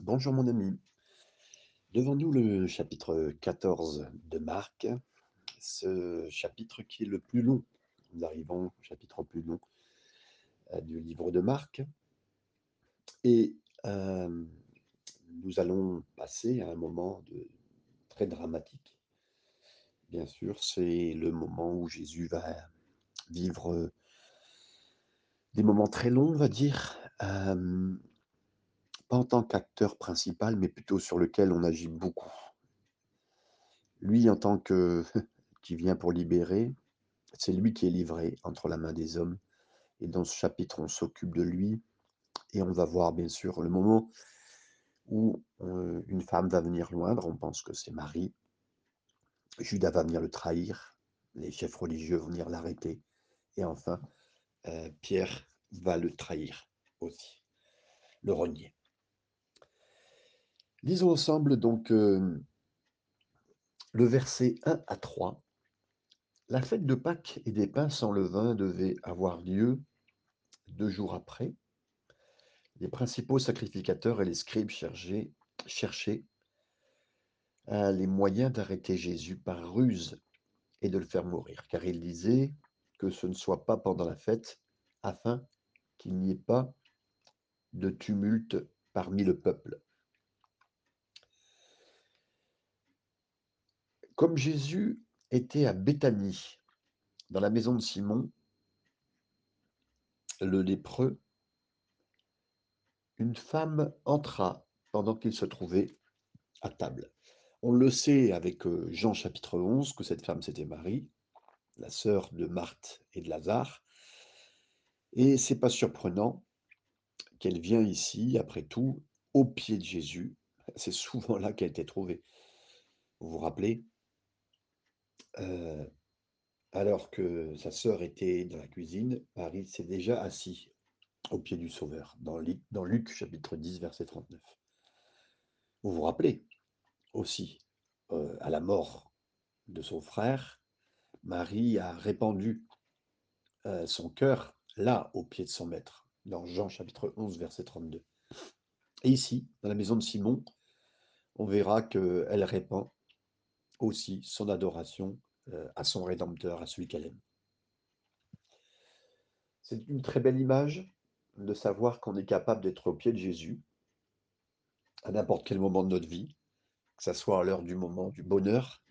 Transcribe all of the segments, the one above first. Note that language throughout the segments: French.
Bonjour mon ami. Devant nous le chapitre 14 de Marc, ce chapitre qui est le plus long. Nous arrivons au chapitre plus long euh, du livre de Marc. Et euh, nous allons passer à un moment très dramatique. Bien sûr, c'est le moment où Jésus va vivre des moments très longs, on va dire. Euh, pas en tant qu'acteur principal, mais plutôt sur lequel on agit beaucoup. Lui, en tant que qui vient pour libérer, c'est lui qui est livré entre la main des hommes. Et dans ce chapitre, on s'occupe de lui. Et on va voir, bien sûr, le moment où euh, une femme va venir loindre. On pense que c'est Marie. Judas va venir le trahir. Les chefs religieux vont venir l'arrêter. Et enfin, euh, Pierre va le trahir aussi, le renier. Lisons ensemble donc euh, le verset 1 à 3. La fête de Pâques et des pains sans levain devait avoir lieu deux jours après. Les principaux sacrificateurs et les scribes cherchaient, euh, les moyens d'arrêter Jésus par ruse et de le faire mourir, car ils disaient que ce ne soit pas pendant la fête, afin qu'il n'y ait pas de tumulte parmi le peuple. Comme Jésus était à Béthanie, dans la maison de Simon, le lépreux, une femme entra pendant qu'il se trouvait à table. On le sait avec euh, Jean chapitre 11 que cette femme c'était Marie, la sœur de Marthe et de Lazare. Et c'est pas surprenant qu'elle vient ici, après tout, au pied de Jésus. C'est souvent là qu'elle était trouvée. Vous vous rappelez? Alors que sa sœur était dans la cuisine, Marie s'est déjà assis au pied du Sauveur, dans, Luc chapitre 10, verset 39. Vous vous rappelez aussi, à la mort de son frère, Marie a répandu son cœur là, au pied de son maître, dans Jean chapitre 11, verset 32. Et ici, dans la maison de Simon, on verra qu'elle répand aussi son adoration euh, à son Rédempteur, à celui qu'elle aime. C'est une très belle image de savoir qu'on est capable d'être au pied de Jésus à n'importe quel moment de notre vie, que ce soit à l'heure du moment du bonheur,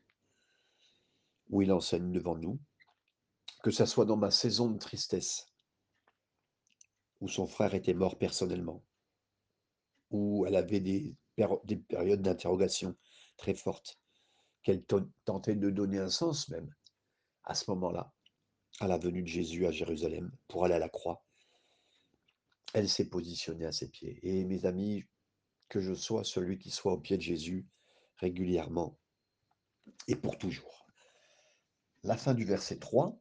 où il enseigne devant nous, que ce soit dans ma saison de tristesse, où son frère était mort personnellement, où elle avait des périodes d'interrogation très fortes, qu'elle tentait de donner un sens même à ce moment-là, à la venue de Jésus à Jérusalem pour aller à la croix. Elle s'est positionnée à ses pieds. Et mes amis, que je sois celui qui soit au pied de Jésus régulièrement et pour toujours. La fin du verset 3.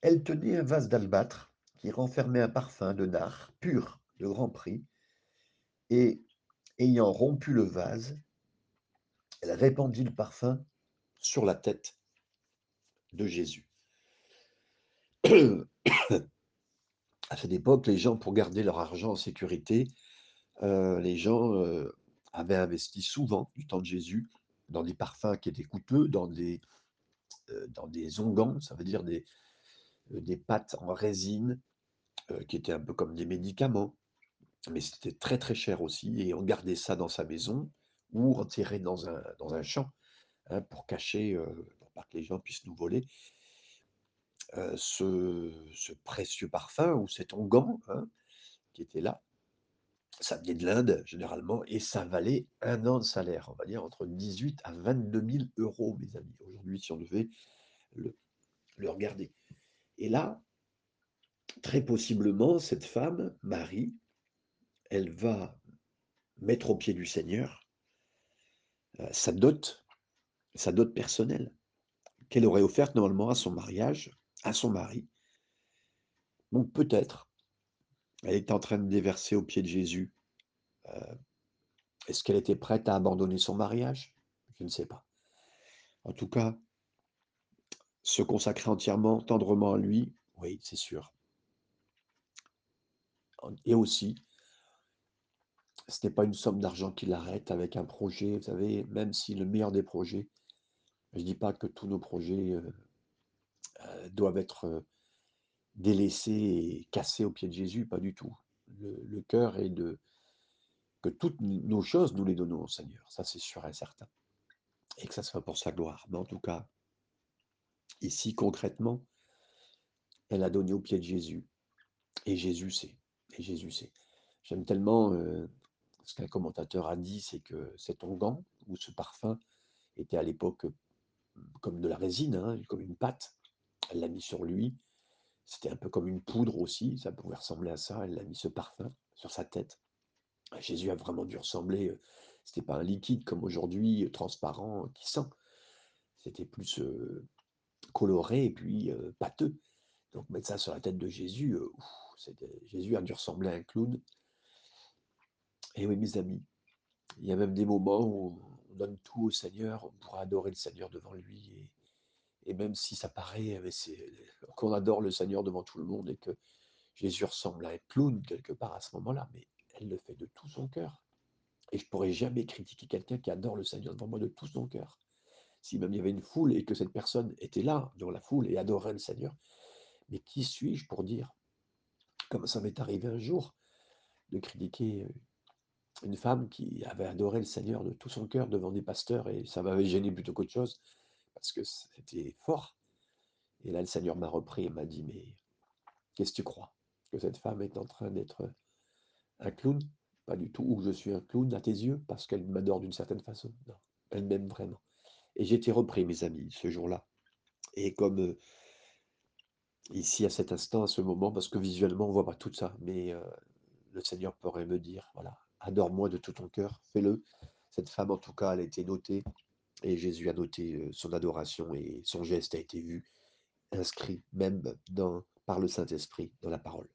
Elle tenait un vase d'albâtre qui renfermait un parfum de nard pur de grand prix, et ayant rompu le vase, elle répandit le parfum sur la tête de Jésus. à cette époque, les gens, pour garder leur argent en sécurité, euh, les gens euh, avaient investi souvent du temps de Jésus dans des parfums qui étaient coûteux, dans des, euh, onguents, ça veut dire des pâtes en résine, qui étaient un peu comme des médicaments. Mais c'était très très cher aussi, et on gardait ça dans sa maison ou enterré dans un, dans un champ hein, pour cacher, pour pas que les gens puissent nous voler. ce, ce, précieux parfum ou cet onguent hein, qui était là, ça venait de l'Inde généralement et ça valait un an de salaire, on va dire entre 18 à 22 000 euros, mes amis. Aujourd'hui, si on devait le, le regarder. Et là, très possiblement, cette femme, Marie, elle va mettre au pied du Seigneur sa dot, sa dot personnelle, qu'elle aurait offerte normalement à son mariage, à son mari. Donc peut-être, elle était en train de déverser au pied de Jésus. Est-ce qu'elle était prête à abandonner son mariage? Je ne sais pas. En tout cas, se consacrer entièrement, tendrement à lui, oui, c'est sûr. Et aussi, Ce n'est pas une somme d'argent qui l'arrête avec un projet, vous savez, même si le meilleur des projets, je dis pas que tous nos projets, heu heu, doivent être, heu, délaissés et cassés aux pieds de Jésus, pas du tout. Le cœur est de que toutes nos choses, nous les donnons au Seigneur, ça c'est sûr et certain et que ça soit pour sa gloire. Mais en tout cas ici concrètement elle a donné aux pieds de Jésus et Jésus sait et Jésus sait. J'aime tellement, ce qu'un commentateur a dit, c'est que cet onguent ou ce parfum était à l'époque, heu, comme de la résine, hein, comme une pâte. Elle l'a mis sur lui, c'était un peu comme une poudre aussi, ça pouvait ressembler à ça. Elle a mis ce parfum sur sa tête. Jésus a vraiment dû ressembler, heu, c'était pas un liquide comme aujourd'hui, heu, transparent qui sent. C'était plus, coloré et puis, pâteux. Donc mettre ça sur la tête de Jésus, Jésus a dû ressembler à un clown. Et oui, mes amis, il y a même des moments où on donne tout au Seigneur pour adorer le Seigneur devant lui et même si ça paraît, mais c'est qu'on adore le Seigneur devant tout le monde et que Jésus ressemble à un clown quelque part à ce moment-là, mais elle le fait de tout son cœur et je pourrais jamais critiquer quelqu'un qui adore le Seigneur devant moi de tout son cœur. Si même il y avait une foule et que cette personne était là, dans la foule et adorait le Seigneur, mais qui suis-je pour dire? Comme ça m'est arrivé un jour de critiquer, heu, une femme qui avait adoré le Seigneur de tout son cœur devant des pasteurs et ça m'avait gêné plutôt qu'autre chose parce que c'était fort et là, le Seigneur m'a repris et m'a dit: «Mais qu'est-ce que tu crois? Que cette femme est en train d'être un clown? Pas du tout. Ou je suis un clown à tes yeux parce qu'elle m'adore d'une certaine façon? Elle m'aime vraiment» et j'ai été repris, mes amis, ce jour-là et comme, heu ici, à cet instant, à ce moment, parce que visuellement, on voit pas tout ça, mais heu, le Seigneur pourrait me dire: «Voilà, adore-moi de tout ton cœur, fais-le». Cette femme, en tout cas, elle a été notée et Jésus a noté, heu, son adoration et son geste a été vu, inscrit même par le Saint-Esprit dans la parole.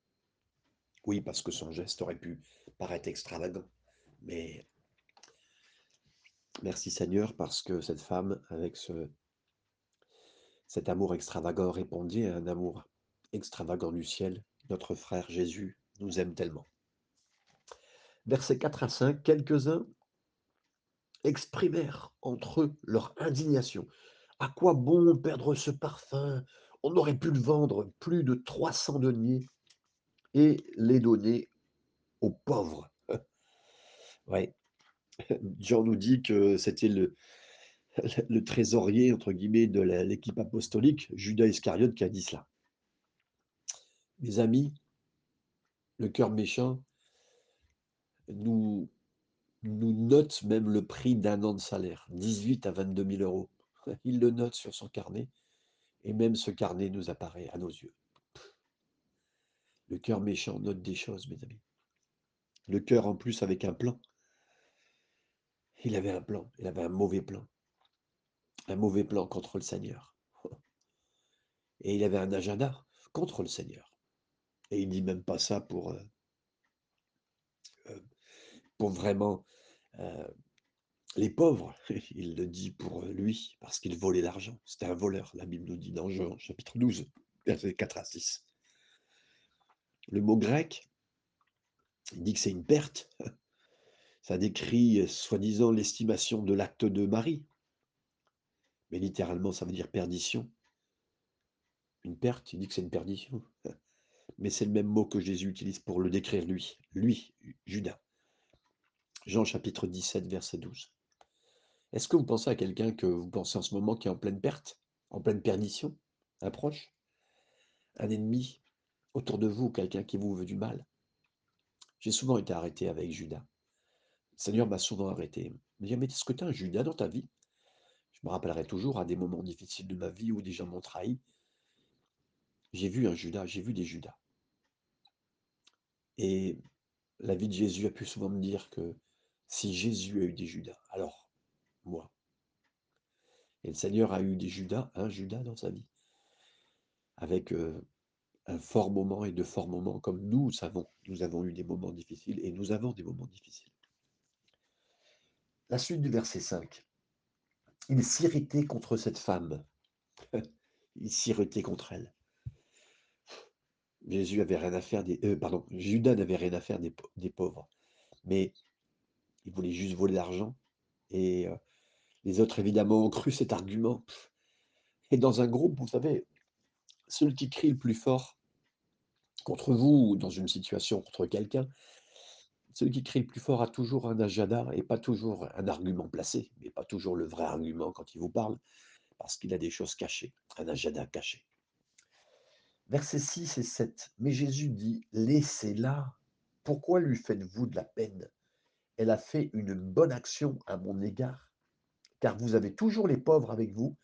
Oui, parce que son geste aurait pu paraître extravagant, mais merci Seigneur parce que cette femme avec ce cet amour extravagant répondit à un amour extravagant du ciel. Notre frère Jésus nous aime tellement. Versets 4 à 5, quelques-uns exprimèrent entre eux leur indignation. «À quoi bon perdre ce parfum? On aurait pu le vendre plus de 300 deniers et les donner aux pauvres». Ouais, Jean nous dit que c'était le le «trésorier» entre guillemets de l'équipe apostolique, Judas Iscariote, qui a dit cela. Mes amis le cœur méchant nous nous note même le prix d'un an de salaire, 18 à 22 000 €. Il le note sur son carnet et même ce carnet nous apparaît à nos yeux. Le cœur méchant note des choses, mes amis. Le cœur en plus avec un plan. Il avait un plan, il avait un mauvais plan. Un mauvais plan contre le Seigneur. Et il avait un agenda contre le Seigneur. Et il dit même pas ça pour, heu, pour vraiment, les pauvres. Il le dit pour, lui, parce qu'il volait l'argent. C'était un voleur, la Bible nous dit dans Jean chapitre 12, versets 4 à 6. Le mot grec il dit que c'est une perte. Ça décrit, soi-disant l'estimation de l'acte de Marie. Mais littéralement, ça veut dire perdition. Une perte, il dit que c'est une perdition. Mais c'est le même mot que Jésus utilise pour le décrire lui, lui, Judas. Jean chapitre 17, verset 12. Est-ce que vous pensez à quelqu'un que vous pensez en ce moment qui est en pleine perte, en pleine perdition? Un proche? Un ennemi autour de vous, quelqu'un qui vous veut du mal? J'ai souvent été arrêté avec Judas. Le Seigneur m'a souvent arrêté. Il me dit: «Mais est-ce que tu as un Judas dans ta vie?» je me rappellerai toujours à des moments difficiles de ma vie où des gens m'ont trahi. J'ai vu un Judas, j'ai vu des Judas. Et la vie de Jésus a pu souvent me dire que si Jésus a eu des Judas, alors moi. Et le Seigneur a eu des Judas, un Judas dans sa vie. Avec, heu, un fort moment et de forts moments comme nous savons. Nous avons eu des moments difficiles et nous avons des moments difficiles. La suite du verset 5. Il s'irritait contre cette femme. Il s'irritait contre elle. Jésus avait rien à faire heu, pardon, Judas n'avait rien à faire des des pauvres. Mais Il voulait juste voler l'argent et heu, les autres évidemment ont cru cet argument et dans un groupe, vous savez, celui qui crie le plus fort contre vous ou dans une situation contre quelqu'un, celui qui crie le plus fort a toujours un agenda et pas toujours un argument placé, mais pas toujours le vrai argument quand il vous parle, parce qu'il a des choses cachées, un agenda caché. Versets 6 et 7. Mais Jésus dit, laissez-la. Pourquoi lui faites-vous de la peine? Elle a fait une bonne action à mon égard, car vous avez toujours les pauvres avec vous,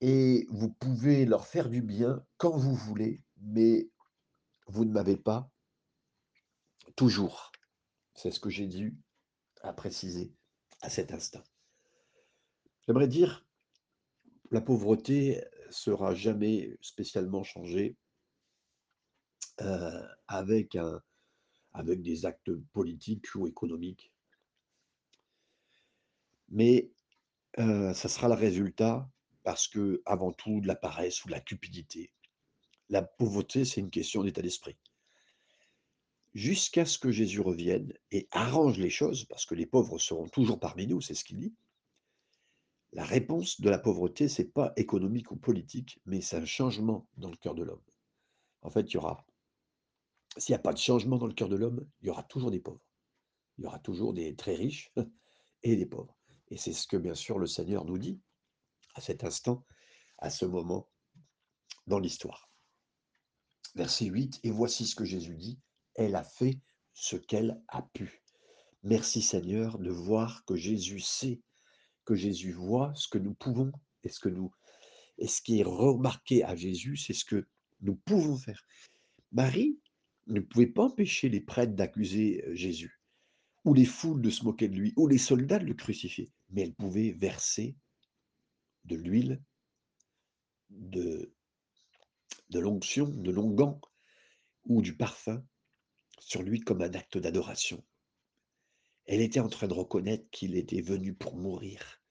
et vous pouvez leur faire du bien quand vous voulez, mais vous ne m'avez pas toujours. C'est ce que j'ai dû à préciser à cet instant. J'aimerais dire, la pauvreté sera jamais spécialement changée euh, avec, un, avec des actes politiques ou économiques. Mais euh, ça sera le résultat parce que, avant tout, de la paresse ou de la cupidité. La pauvreté, c'est une question d'état d'esprit jusqu'à ce que Jésus revienne et arrange les choses, parce que les pauvres seront toujours parmi nous, c'est ce qu'il dit. La réponse de la pauvreté, c'est pas économique ou politique, mais c'est un changement dans le cœur de l'homme. En fait, il y aura, s'il n'y a pas de changement dans le cœur de l'homme, il y aura toujours des pauvres. Il y aura toujours des très riches et des pauvres. Et c'est ce que, bien sûr, le Seigneur nous dit à cet instant, à ce moment dans l'histoire. Verset 8, et voici ce que Jésus dit, elle a fait ce qu'elle a pu. Merci Seigneur de voir que Jésus sait, que Jésus voit ce que nous pouvons et ce que nous et ce qui est remarqué à Jésus, c'est ce que nous pouvons faire. Marie ne pouvait pas empêcher les prêtres d'accuser euh, Jésus, ou les foules de se moquer de lui, ou les soldats de le crucifier, mais elle pouvait verser de l'huile, de, de l'onction, de l'onguent ou du parfum sur lui comme un acte d'adoration. Elle était en train de reconnaître qu'il était venu pour mourir.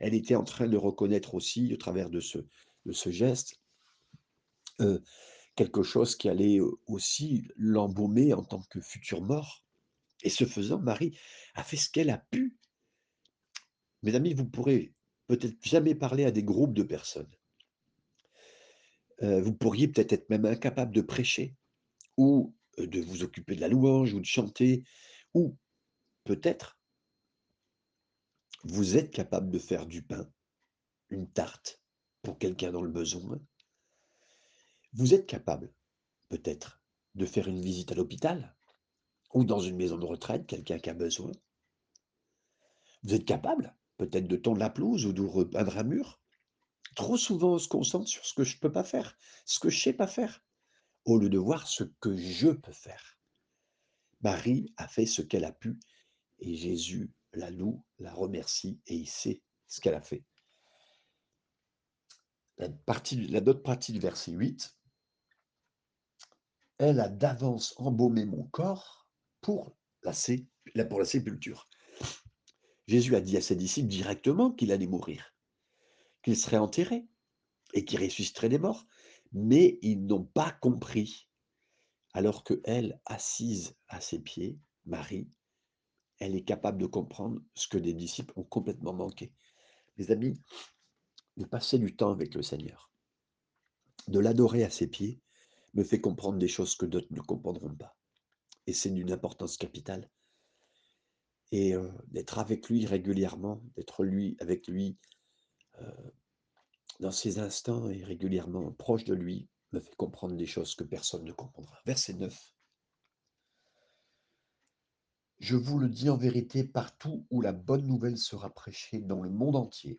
Elle était en train de reconnaître aussi, au travers de ce, de ce geste, euh, quelque chose qui allait aussi l'embaumer en tant que futur mort. Et ce faisant, Marie a fait ce qu'elle a pu. Mes amis, vous pourrez peut-être jamais parler à des groupes de personnes. Vous pourriez peut-être être même incapable de prêcher ou de vous occuper de la louange ou de chanter, ou peut-être vous êtes capable de faire du pain, une tarte pour quelqu'un dans le besoin. Vous êtes capable, peut-être, de faire une visite à l'hôpital ou dans une maison de retraite, quelqu'un qui a besoin. Vous êtes capable, peut-être, de tondre la pelouse ou de repeindre un mur. Trop souvent, on se concentre sur ce que je ne peux pas faire, ce que je ne sais pas faire au lieu de voir ce que je peux faire. Marie a fait ce qu'elle a pu et Jésus la loue, la remercie et il sait ce qu'elle a fait. La, partie, la partie du verset 8, elle a d'avance embaumé mon corps pour la, sépulture. Jésus a dit à ses disciples directement qu'il allait mourir, qu'il serait enterré et qu'il ressusciterait des morts mais ils n'ont pas compris. Alors que elle, assise à ses pieds, Marie, elle est capable de comprendre ce que des disciples ont complètement manqué. Mes amis, de passer du temps avec le Seigneur, de l'adorer à ses pieds, me fait comprendre des choses que d'autres ne comprendront pas. Et c'est d'une importance capitale. Et euh, d'être avec lui régulièrement, d'être lui avec lui euh, dans ces instants et régulièrement proche de lui, me fait comprendre des choses que personne ne comprendra. Verset 9. Je vous le dis en vérité, partout où la bonne nouvelle sera prêchée dans le monde entier,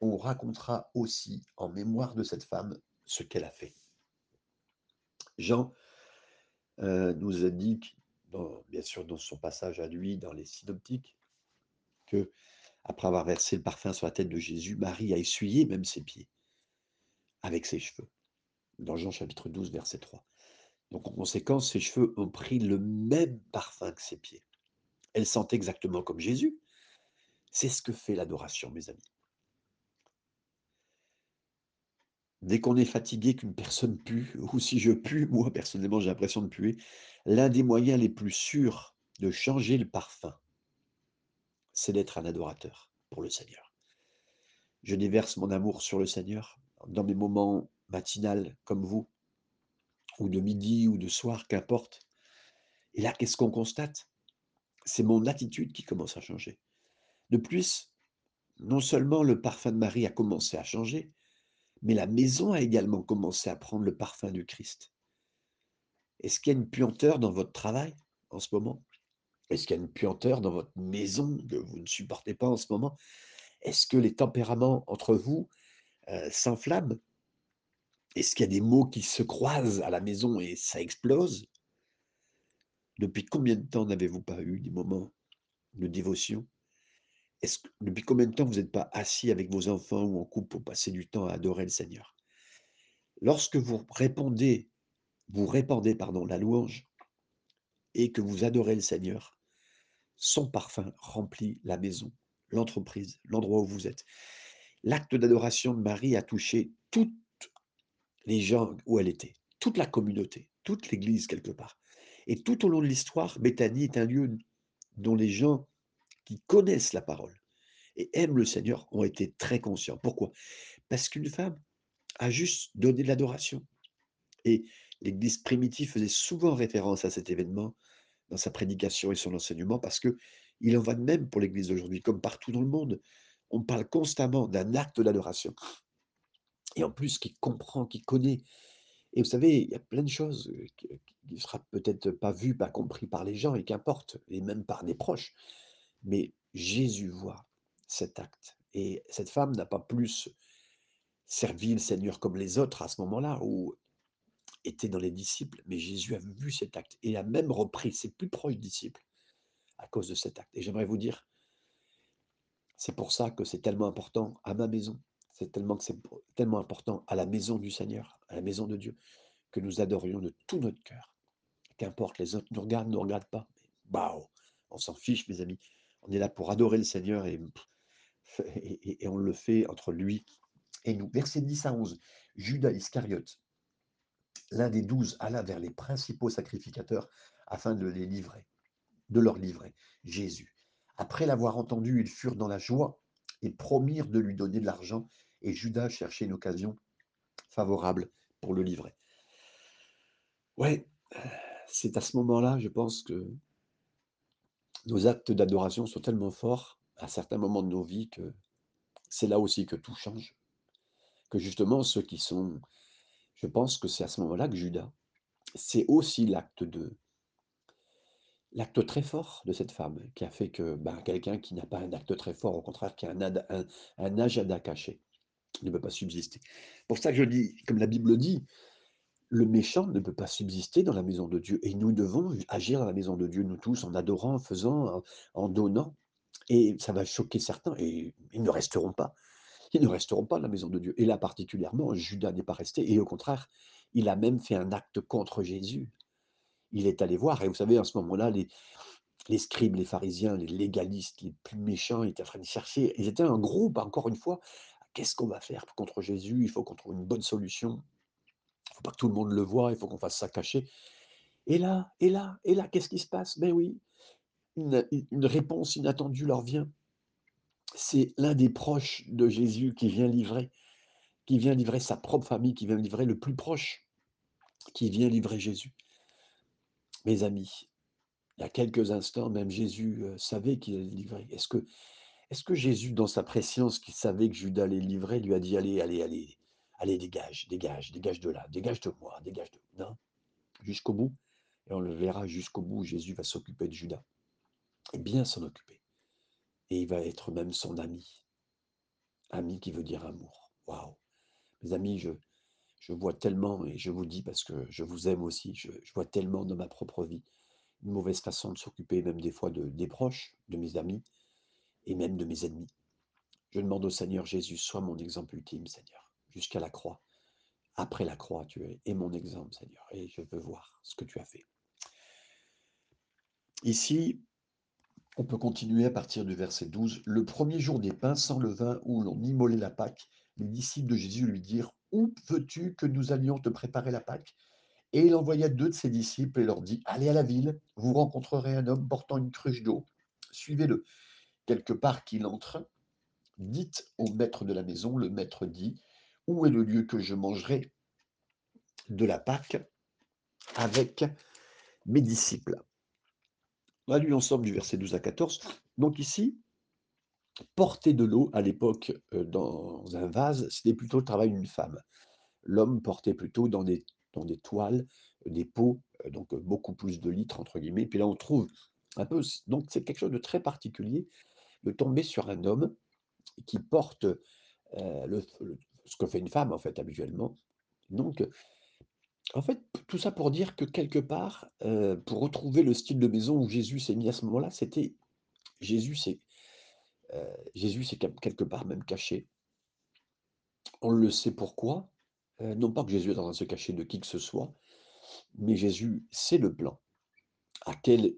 on racontera aussi en mémoire de cette femme ce qu'elle a fait. Jean euh, nous dit, bien sûr dans son passage à lui, dans les synoptiques, que après avoir versé le parfum sur la tête de Jésus, Marie a essuyé même ses pieds avec ses cheveux. Dans Jean chapitre 12, verset 3. Donc en conséquence, ses cheveux ont pris le même parfum que ses pieds. Elle sent exactement comme Jésus. C'est ce que fait l'adoration, mes amis. Dès qu'on est fatigué, qu'une personne pue, ou si je pue, moi personnellement j'ai l'impression de puer, l'un des moyens les plus sûrs de changer le parfum c'est d'être un adorateur pour le Seigneur. Je déverse mon amour sur le Seigneur dans mes moments matinales comme vous, ou de midi ou de soir, qu'importe. Et là, qu'est-ce qu'on constate? C'est mon attitude qui commence à changer. De plus, non seulement le parfum de Marie a commencé à changer, mais la maison a également commencé à prendre le parfum du Christ. Est-ce qu'il y a une puanteur dans votre travail en ce moment? Est-ce qu'il y a une puanteur dans votre maison que vous ne supportez pas en ce moment? Est-ce que les tempéraments entre vous euh, s'enflamment? Est-ce qu'il y a des mots qui se croisent à la maison et ça explose? Depuis combien de temps n'avez-vous pas eu des moments de dévotion? Est-ce depuis combien de temps vous n'êtes pas assis avec vos enfants ou en couple pour passer du temps à adorer le Seigneur? Lorsque vous répondez, vous répandez pardon, la louange et que vous adorez le Seigneur, son parfum remplit la maison, l'entreprise, l'endroit où vous êtes. L'acte d'adoration de Marie a touché toutes les gens où elle était, toute la communauté, toute l'Église quelque part. Et tout au long de l'histoire, Béthanie est un lieu dont les gens qui connaissent la parole et aiment le Seigneur ont été très conscients. Pourquoi? Parce qu'une femme a juste donné de l'adoration. Et l'Église primitive faisait souvent référence à cet événement dans sa prédication et son enseignement, parce que il en va de même pour l'Église d'aujourd'hui, comme partout dans le monde. On parle constamment d'un acte d'adoration. Et en plus, qui comprend, qui connaît. Et vous savez, il y a plein de choses qui ne sera peut-être pas vues, pas compris par les gens, et qu'importe, et même par des proches. Mais Jésus voit cet acte. Et cette femme n'a pas plus servi le Seigneur comme les autres à ce moment-là, ou était dans les disciples, mais Jésus a vu cet acte et a même repris ses plus proches disciples à cause de cet acte. Et j'aimerais vous dire, c'est pour ça que c'est tellement important à ma maison, c'est tellement tellement important à la maison du Seigneur, à la maison de Dieu, que nous adorions de tout notre cœur. Qu'importe, les autres nous regardent, ne nous regardent pas. Bah, on s'en fiche, mes amis. On est là pour adorer le Seigneur et, on le fait entre lui et nous. Verset 10 à 11. Judas Iscariote, l'un des douze, alla vers les principaux sacrificateurs afin de les livrer, de leur livrer Jésus. Après l'avoir entendu, ils furent dans la joie et promirent de lui donner de l'argent, et Judas cherchait une occasion favorable pour le livrer. Ouais, c'est à ce moment-là, je pense que nos actes d'adoration sont tellement forts à certains moments de nos vies que c'est là aussi que tout change. Que justement, ceux qui sont. Je pense que c'est à ce moment-là que Judas, c'est aussi l'acte de. L'acte très fort de cette femme qui a fait que ben, quelqu'un qui n'a pas un acte très fort, au contraire, qui a un, un, un agenda caché, ne peut pas subsister. Pour ça que je dis, comme la Bible dit, le méchant ne peut pas subsister dans la maison de Dieu. Et nous devons agir dans la maison de Dieu, nous tous, en adorant, en faisant, en, donnant. Et ça va choquer certains, et ils ne resteront pas. Ils ne resteront pas dans la maison de Dieu. Et là particulièrement, Judas n'est pas resté. Et au contraire, il a même fait un acte contre Jésus. Il est allé voir. Et vous savez, en ce moment-là, les, les scribes, les pharisiens, les légalistes, les plus méchants, ils étaient en train de chercher. Ils étaient un groupe, encore une fois. Qu'est-ce qu'on va faire contre Jésus? Il faut qu'on trouve une bonne solution faut pas que tout le monde le voit, il faut qu'on fasse ça caché. Et là, et là, et là, qu'est-ce qui se passe? Ben oui, une, réponse inattendue leur vient. C'est l'un des proches de Jésus qui vient livrer, qui vient livrer sa propre famille, qui vient livrer le plus proche, qui vient livrer Jésus. Mes amis, il y a quelques instants, même Jésus euh, savait qu'il allait livrer. Est-ce que, est que Jésus, dans sa préscience, qui savait que Judas allait livrer, lui a dit Allez, allez, allez, Allez, dégage, dégage, dégage de là, dégage de moi, dégage de. Non, jusqu'au bout. Et on le verra jusqu'au bout, Jésus va s'occuper de Judas. Et bien s'en occuper. Et il va être même son ami. Ami qui veut dire amour. Waouh. Mes amis, je, je vois tellement, et je vous dis parce que je vous aime aussi, je, vois tellement dans ma propre vie une mauvaise façon de s'occuper, même des fois de, des proches, de mes amis, et même de mes ennemis. Je demande au Seigneur Jésus, sois mon exemple ultime, Seigneur jusqu'à la croix. Après la croix, tu es, mon exemple, Seigneur, et je veux voir ce que tu as fait. Ici, on peut continuer à partir du verset 12. Le premier jour des pains sans levain où l'on immolait la Pâque, les disciples de Jésus lui dirent Où veux-tu que nous allions te préparer la Pâque? Et il envoya deux de ses disciples et leur dit Allez à la ville, vous rencontrerez un homme portant une cruche d'eau, suivez-le. quelque part qu'il entre, dites au maître de la maison, le maître dit, où est le lieu que je mangerai de la Pâque avec mes disciples On a lu l'ensemble du verset 12 à 14. Donc ici, porter de l'eau à l'époque euh, dans un vase, c'était plutôt le travail d'une femme. L'homme portait plutôt dans des, toiles, des pots, euh, donc euh, beaucoup plus de litres, entre guillemets. Puis là, on trouve un peu. Donc, c'est quelque chose de très particulier de tomber sur un homme qui porte le, ce que fait une femme, en fait, habituellement. Donc, en fait, tout ça pour dire que quelque part, pour retrouver le style de maison où Jésus s'est mis à ce moment-là, c'était Jésus s'est quelque part même caché. On le sait pourquoi, non pas que Jésus est en train de se cacher de qui que ce soit, mais Jésus sait le plan. À quel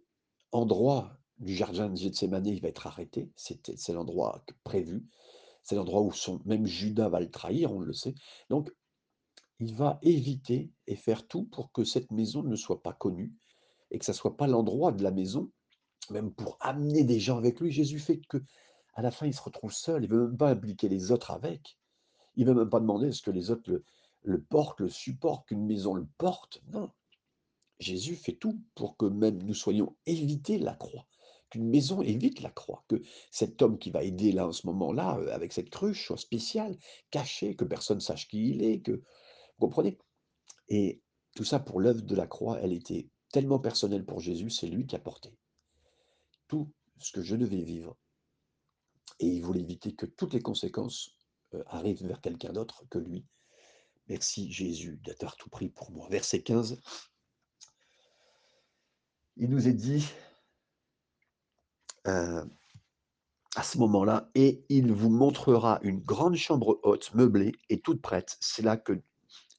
endroit du jardin de Gethsemane il va être arrêté, c'est l'endroit prévu, c'est l'endroit où même Judas va le trahir, on le sait. Donc il va éviter et faire tout pour que cette maison ne soit pas connue et que ça ne soit pas l'endroit de la maison, même pour amener des gens avec lui. Jésus fait que à la fin, il se retrouve seul, il ne veut même pas impliquer les autres avec. Il ne veut même pas demander est-ce que les autres le, le portent, le supportent, qu'une maison le porte. Non. Jésus fait tout pour que même nous soyons évités la croix, qu'une maison évite la croix, que cet homme qui va aider là en ce moment-là, euh, avec cette cruche, soit spécial, caché, que personne ne sache qui il est, que vous comprenez? Et tout ça pour l'œuvre de la croix, elle était tellement personnelle pour Jésus, c'est lui qui a porté tout ce que je devais vivre. Et il voulait éviter que toutes les conséquences euh, arrivent vers quelqu'un d'autre que lui. Merci Jésus d'avoir tout pris pour moi. Verset 15, il nous est dit euh, à ce moment-là, et il vous montrera une grande chambre haute, meublée et toute prête. C'est là que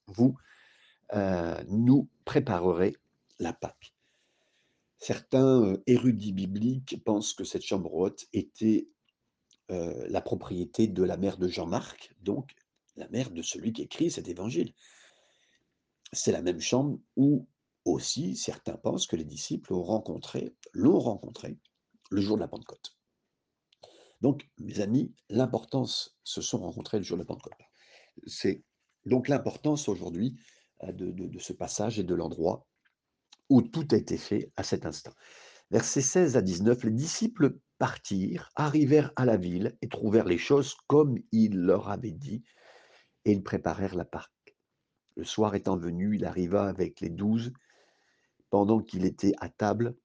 vous euh, nous préparerez la Pâque. Certains euh, érudits bibliques pensent que cette chambre haute était la propriété de la mère de Jean-Marc, donc la mère de celui qui écrit cet évangile. C'est la même chambre où aussi certains pensent que les disciples ont rencontré, l'ont rencontré le jour de la Pentecôte. Donc, mes amis, l'importance se sont rencontrés le jour de la Pentecôte. C'est donc l'importance aujourd'hui euh, de, ce passage et de l'endroit où tout a été fait à cet instant. Versets 16 à 19, les disciples partirent, arrivèrent à la ville et trouvèrent les choses comme il leur avait dit, et ils préparèrent la Pâque. Le soir étant venu, il arriva avec les douze. Pendant qu'il était à table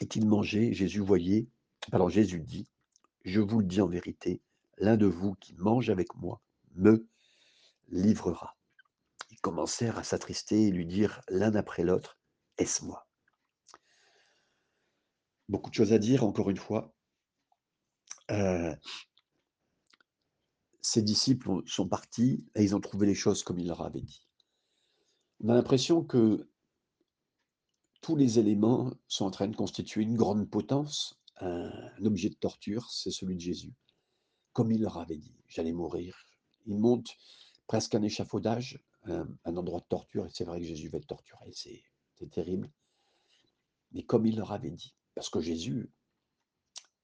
et qu'il mangeait, Jésus voyait, alors Jésus dit, Je vous le dis en vérité, l'un de vous qui mange avec moi me livrera. Ils commencèrent à s'attrister et lui dire l'un après l'autre, Est-ce moi Beaucoup de choses à dire, encore une fois. Euh, ces disciples sont partis et ils ont trouvé les choses comme il leur avait dit. On a l'impression que tous les éléments sont en train de constituer une grande potence. Un, objet de torture, c'est celui de Jésus. Comme il leur avait dit, j'allais mourir. Il monte presque un échafaudage, un, endroit de torture, et c'est vrai que Jésus va être torturé, c'est terrible. Mais comme il leur avait dit, parce que Jésus,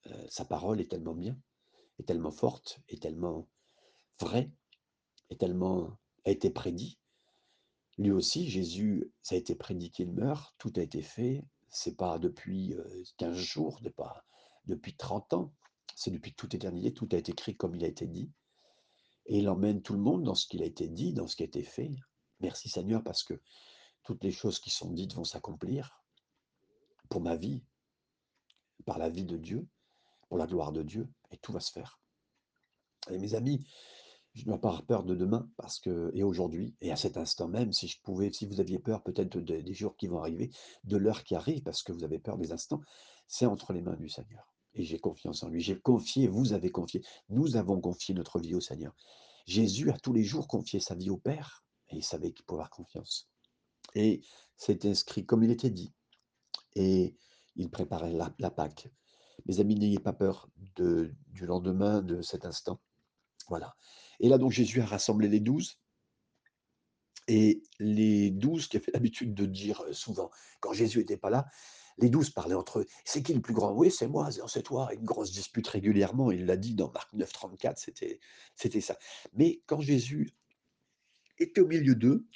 euh, sa parole est tellement bien, est tellement forte, est tellement vraie, est tellement a été prédit. Lui aussi, Jésus, ça a été prédit qu'il meurt, tout a été fait. C'est pas depuis 15 euh, jours, pas depuis 30 ans, c'est depuis toute éternité, tout a été écrit comme il a été dit. Et il emmène tout le monde dans ce qu'il a été dit, dans ce qui a été fait. Merci Seigneur parce que toutes les choses qui sont dites vont s'accomplir pour ma vie, par la vie de Dieu, pour la gloire de Dieu, et tout va se faire. Et mes amis, je ne dois pas avoir peur de demain, parce que, et aujourd'hui, et à cet instant même, si je pouvais, si vous aviez peur peut-être des jours qui vont arriver, de l'heure qui arrive, parce que vous avez peur des instants, c'est entre les mains du Seigneur. Et j'ai confiance en lui. J'ai confié, vous avez confié, nous avons confié notre vie au Seigneur. Jésus a tous les jours confié sa vie au Père, et il savait qu'il pouvait avoir confiance. Et c'est inscrit comme il était dit. Et il préparait la, Pâque. Mes amis, n'ayez pas peur du lendemain, de cet instant. Voilà. Et là, donc, Jésus a rassemblé les douze. Et les douze qui avaient l'habitude de dire souvent, quand Jésus n'était pas là, les douze parlaient entre eux. C'est qui le plus grand? Oui, c'est moi, c'est toi. Une grosse dispute régulièrement. Il l'a dit dans Marc 9, 34, c'était, ça. Mais quand Jésus était au milieu d'eux,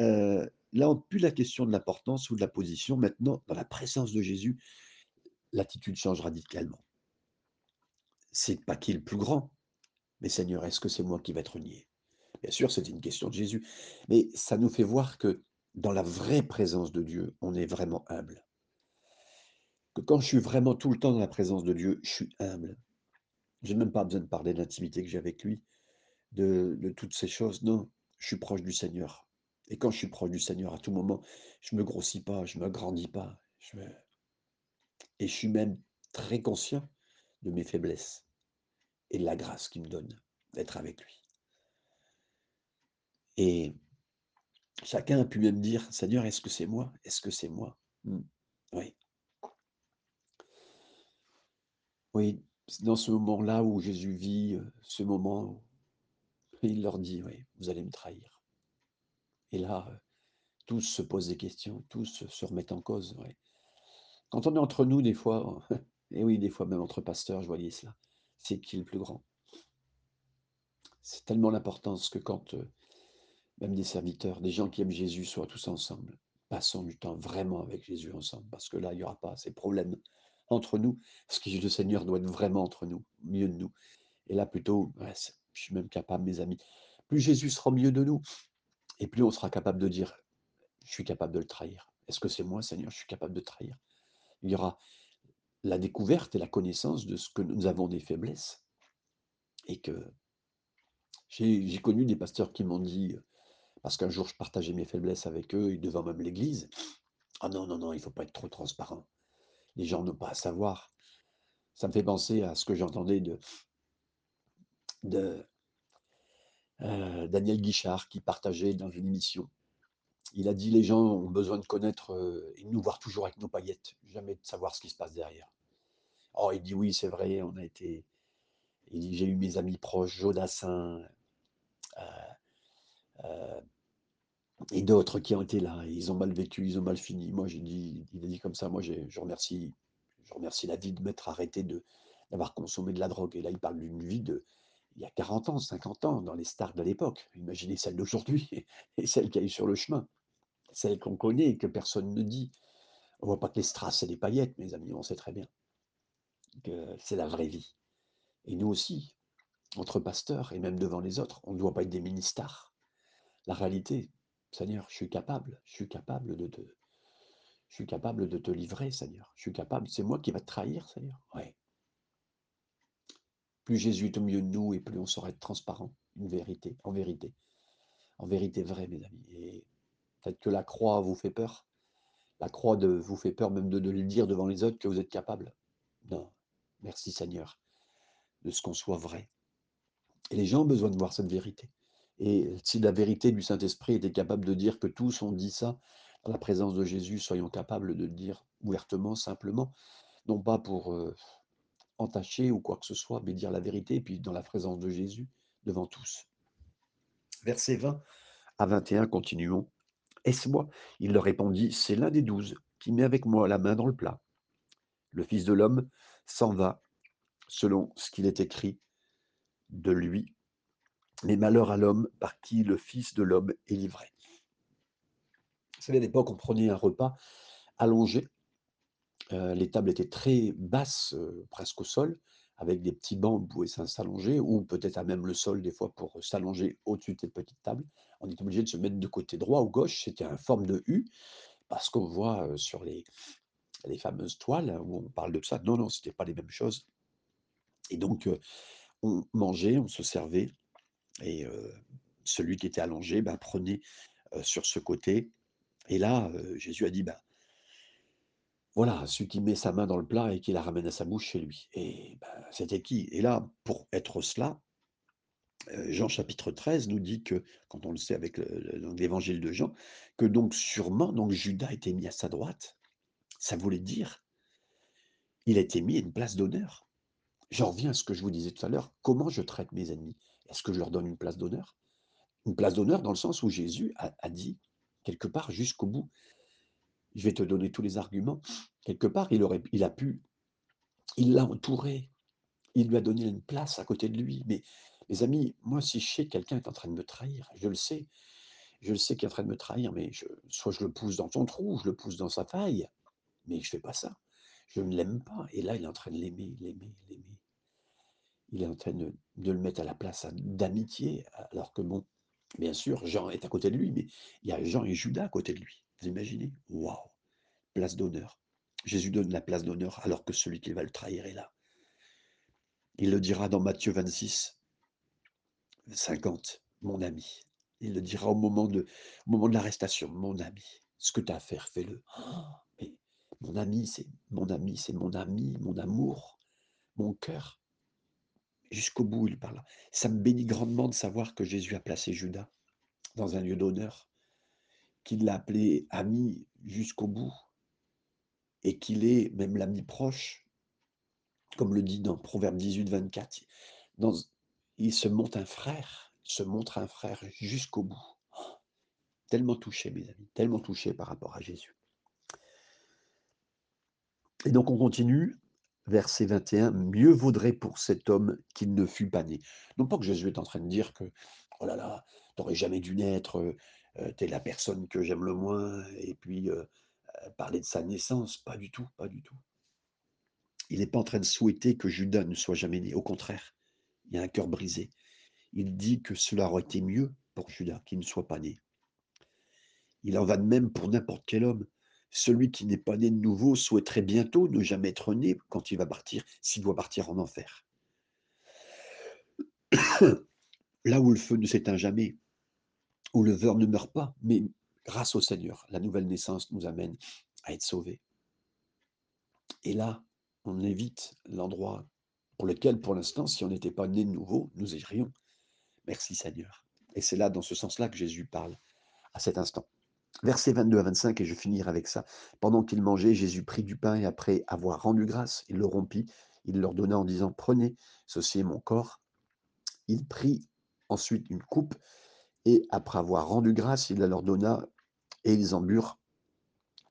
euh, là, on plus la question de l'importance ou de la position. Maintenant, dans la présence de Jésus, l'attitude change radicalement. C'est pas qui le plus grand, mais Seigneur, est-ce que c'est moi qui vais être nié? Bien sûr, c'est une question de Jésus, mais ça nous fait voir que dans la vraie présence de Dieu, on est vraiment humble. Que quand je suis vraiment tout le temps dans la présence de Dieu, je suis humble. J'ai même pas besoin de parler de l'intimité que j'ai avec lui, de, toutes ces choses. Non, je suis proche du Seigneur. Et quand je suis proche du Seigneur, à tout moment, je me grossis pas, je me grandis pas. Je Et je suis même très conscient de mes faiblesses et de la grâce qu'il me donne d'être avec lui. Et chacun a pu même dire, Seigneur, est-ce que c'est moi? Est-ce que c'est moi? Mmh. Oui. Oui, dans ce moment-là où Jésus vit, euh, ce moment il leur dit, oui, vous allez me trahir. Et là, euh, tous se posent des questions, tous se remettent en cause. Quand on est entre nous, des fois, et oui, des fois même entre pasteurs, je voyais cela, c'est qui le plus grand C'est tellement l'importance que quand euh, même des serviteurs, des gens qui aiment Jésus soient tous ensemble, passons du temps vraiment avec Jésus ensemble, parce que là, il n'y aura pas ces problèmes entre nous, parce que le Seigneur doit être vraiment entre nous, mieux de nous. Et là, plutôt, je suis même capable, mes amis, plus Jésus sera mieux de nous, et plus on sera capable de dire, je suis capable de le trahir. Est-ce que c'est moi, Seigneur, je suis capable de trahir? Il y aura la découverte et la connaissance de ce que nous avons des faiblesses. Et que j'ai connu des pasteurs qui m'ont dit, parce qu'un jour je partageais mes faiblesses avec eux, devant même l'Église, ah non, non, non, il ne faut pas être trop transparent. Les gens n'ont pas à savoir. Ça me fait penser à ce que j'entendais de, de euh, Daniel Guichard qui partageait dans une émission. Il a dit les gens ont besoin de connaître euh, et de nous voir toujours avec nos paillettes, jamais de savoir ce qui se passe derrière. Oh, il dit oui, c'est vrai, on a été. Il dit j'ai eu mes amis proches, Jodassin, euh, et d'autres qui ont été là. Ils ont mal vécu, ils ont mal fini. Moi, j'ai dit, il a dit comme ça. Moi, je remercie, je remercie la vie de m'être arrêté d'avoir consommé de la drogue. Et là, il parle d'une vie de il y a 40 ans, 50 ans, dans les stars de l'époque. Imaginez celle d'aujourd'hui et celle qui a eu sur le chemin, celle qu'on connaît et que personne ne dit. On voit pas que les strass et les paillettes, mes amis, on sait très bien que c'est la vraie vie. Et nous aussi, entre pasteurs et même devant les autres, on ne doit pas être des mini-stars. La réalité, Seigneur, je suis capable, je suis capable de te, livrer, Seigneur. Je suis capable, c'est moi qui va te trahir, Seigneur. Ouais. Plus Jésus est au milieu de nous et plus on saura être transparent, une vérité, en vérité. En vérité vraie, mes amis. Peut-être que la croix vous fait peur? La croix de, vous fait peur même de, le dire devant les autres que vous êtes capable? Non. Merci Seigneur de ce qu'on soit vrai. Et les gens ont besoin de voir cette vérité. Et si la vérité du Saint-Esprit était capable de dire que tous ont dit ça, dans la présence de Jésus, soyons capables de le dire ouvertement, simplement, non pas pour euh, entacher ou quoi que ce soit, mais dire la vérité, puis dans la présence de Jésus, devant tous. Verset 20 à 21, continuons. Est-ce moi? Il leur répondit, c'est l'un des douze qui met avec moi la main dans le plat. Le Fils de l'homme s'en va selon ce qu'il est écrit de lui mais malheur à l'homme par qui le Fils de l'homme est livré. Vous savez, à l'époque, on prenait un repas allongé. Euh, les tables étaient très basses, euh, presque au sol, avec des petits bancs, on pouvait s'allonger, ou peut-être à même le sol, des fois, pour s'allonger au-dessus de cette petite table. On était obligé de se mettre de côté droit ou gauche, c'était en forme de U, parce qu'on voit euh, sur les, les fameuses toiles où on parle de ça. Non, non, ce n'était pas les mêmes choses. Et donc, on mangeait, on se servait, et celui qui était allongé ben, prenait sur ce côté. Et là, Jésus a dit, ben, voilà, celui qui met sa main dans le plat et qui la ramène à sa bouche chez lui. Et ben, c'était qui? Et là, pour être cela, Jean chapitre 13 nous dit que, quand on le sait avec l'évangile de Jean, que donc sûrement donc Judas était mis à sa droite. Ça voulait dire, il a été mis à une place d'honneur. J'en reviens à ce que je vous disais tout à l'heure, comment je traite mes ennemis? Est-ce que je leur donne une place d'honneur? Une place d'honneur dans le sens où Jésus a, dit, quelque part jusqu'au bout, Je vais te donner tous les arguments. Quelque part, il aurait a pu il l'a entouré, il lui a donné une place à côté de lui. Mais mes amis, moi, si je sais que quelqu'un est en train de me trahir, je le sais, je le sais qu'il est en train de me trahir, mais soit je le pousse dans son trou, je le pousse dans sa faille, mais je fais pas ça. Je ne l'aime pas et là, il est en train de l'aimer, l'aimer, l'aimer. Il est en train de de le mettre à la place d'amitié, alors que bon, bien sûr, Jean est à côté de lui, mais il y a Jean et Judas à côté de lui. Vous imaginez? Waouh! Place d'honneur. Jésus donne la place d'honneur alors que celui qui va le trahir est là. Il le dira dans Matthieu 26, 50, mon ami. Il le dira au moment de, l'arrestation, mon ami. Ce que tu as à faire, fais-le. Mon ami, c'est mon ami, c'est mon ami, mon amour, mon cœur. Jusqu'au bout, il parle. Ça me bénit grandement de savoir que Jésus a placé Judas dans un lieu d'honneur, qu'il l'a appelé ami jusqu'au bout, et qu'il est même l'ami proche, comme le dit dans Proverbe 18, 24. Dans, il se montre un frère, se montre un frère jusqu'au bout. Tellement touché, mes amis, tellement touché par rapport à Jésus. Et donc on continue, verset 21, mieux vaudrait pour cet homme qu'il ne fût pas né. Non pas que Jésus est en train de dire que, oh là là, t'aurais jamais dû naître, t'es la personne que j'aime le moins, et puis parler de sa naissance, pas du tout, pas du tout. Il n'est pas en train de souhaiter que Judas ne soit jamais né, au contraire, il a un cœur brisé. Il dit que cela aurait été mieux pour Judas qu'il ne soit pas né. Il en va de même pour n'importe quel homme. Celui qui n'est pas né de nouveau souhaiterait bientôt ne jamais être né quand il va partir, s'il doit partir en enfer. Là où le feu ne s'éteint jamais, où le verre ne meurt pas, mais grâce au Seigneur, la nouvelle naissance nous amène à être sauvés. Et là, on évite l'endroit pour lequel, pour l'instant, si on n'était pas né de nouveau, nous irions. Merci Seigneur. Et c'est là, dans ce sens-là, que Jésus parle à cet instant. Versets 22 à 25, et je finirai avec ça. Pendant qu'ils mangeaient, Jésus prit du pain et après avoir rendu grâce, il le rompit, il leur donna en disant, prenez, ceci est mon corps. Il prit ensuite une coupe et après avoir rendu grâce, il la leur donna et ils en burent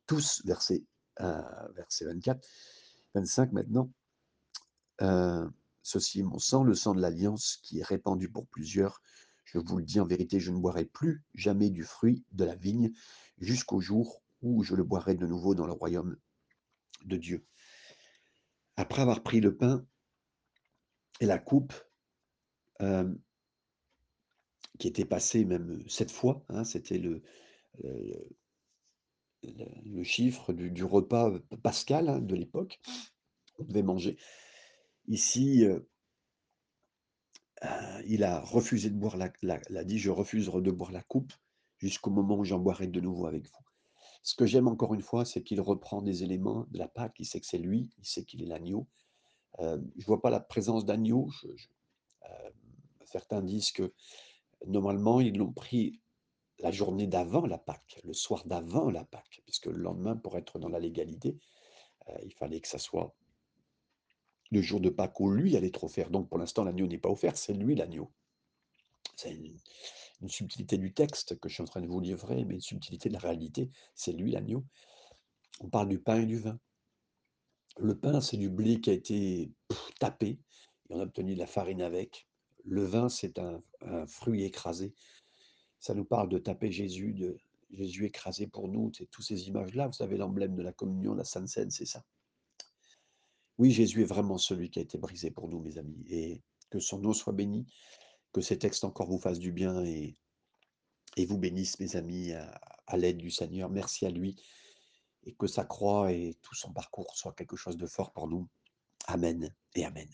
tous, verset, euh, verset 24, 25 maintenant. Euh, ceci est mon sang, le sang de l'alliance qui est répandu pour plusieurs. Je vous le dis en vérité, je ne boirai plus jamais du fruit de la vigne jusqu'au jour où je le boirai de nouveau dans le royaume de Dieu. Après avoir pris le pain et la coupe, euh, qui était passé même sept fois, hein, c'était le, le, chiffre du, repas pascal hein, de l'époque, on devait manger. Ici, euh, euh, il a refusé de boire la, la, il a dit je refuse de boire la coupe jusqu'au moment où j'en boirai de nouveau avec vous. Ce que j'aime encore une fois, c'est qu'il reprend des éléments de la Pâque, il sait que c'est lui, il sait qu'il est l'agneau. Euh, je ne vois pas la présence d'agneau. Certains disent que normalement, ils l'ont pris la journée d'avant la Pâque, le soir d'avant la Pâque, puisque le lendemain, pour être dans la légalité, euh, il fallait que ça soit le jour de Pâques où lui allait trop faire. Donc pour l'instant, l'agneau n'est pas offert, c'est lui l'agneau. C'est une, subtilité du texte que je suis en train de vous livrer, mais une subtilité de la réalité, c'est lui l'agneau. On parle du pain et du vin. Le pain, c'est du blé qui a été tapé, et on a obtenu de la farine avec. Le vin, c'est un, fruit écrasé. Ça nous parle de taper Jésus, de Jésus écrasé pour nous, c'est toutes ces images-là. Vous savez, l'emblème de la communion, la Sainte Seine, c'est ça. Oui, Jésus est vraiment celui qui a été brisé pour nous, mes amis. Et que son nom soit béni, que ces textes encore vous fassent du bien et, vous bénissent, mes amis, à l'aide du Seigneur. Merci à lui. Et que sa croix et tout son parcours soient quelque chose de fort pour nous. Amen et Amen.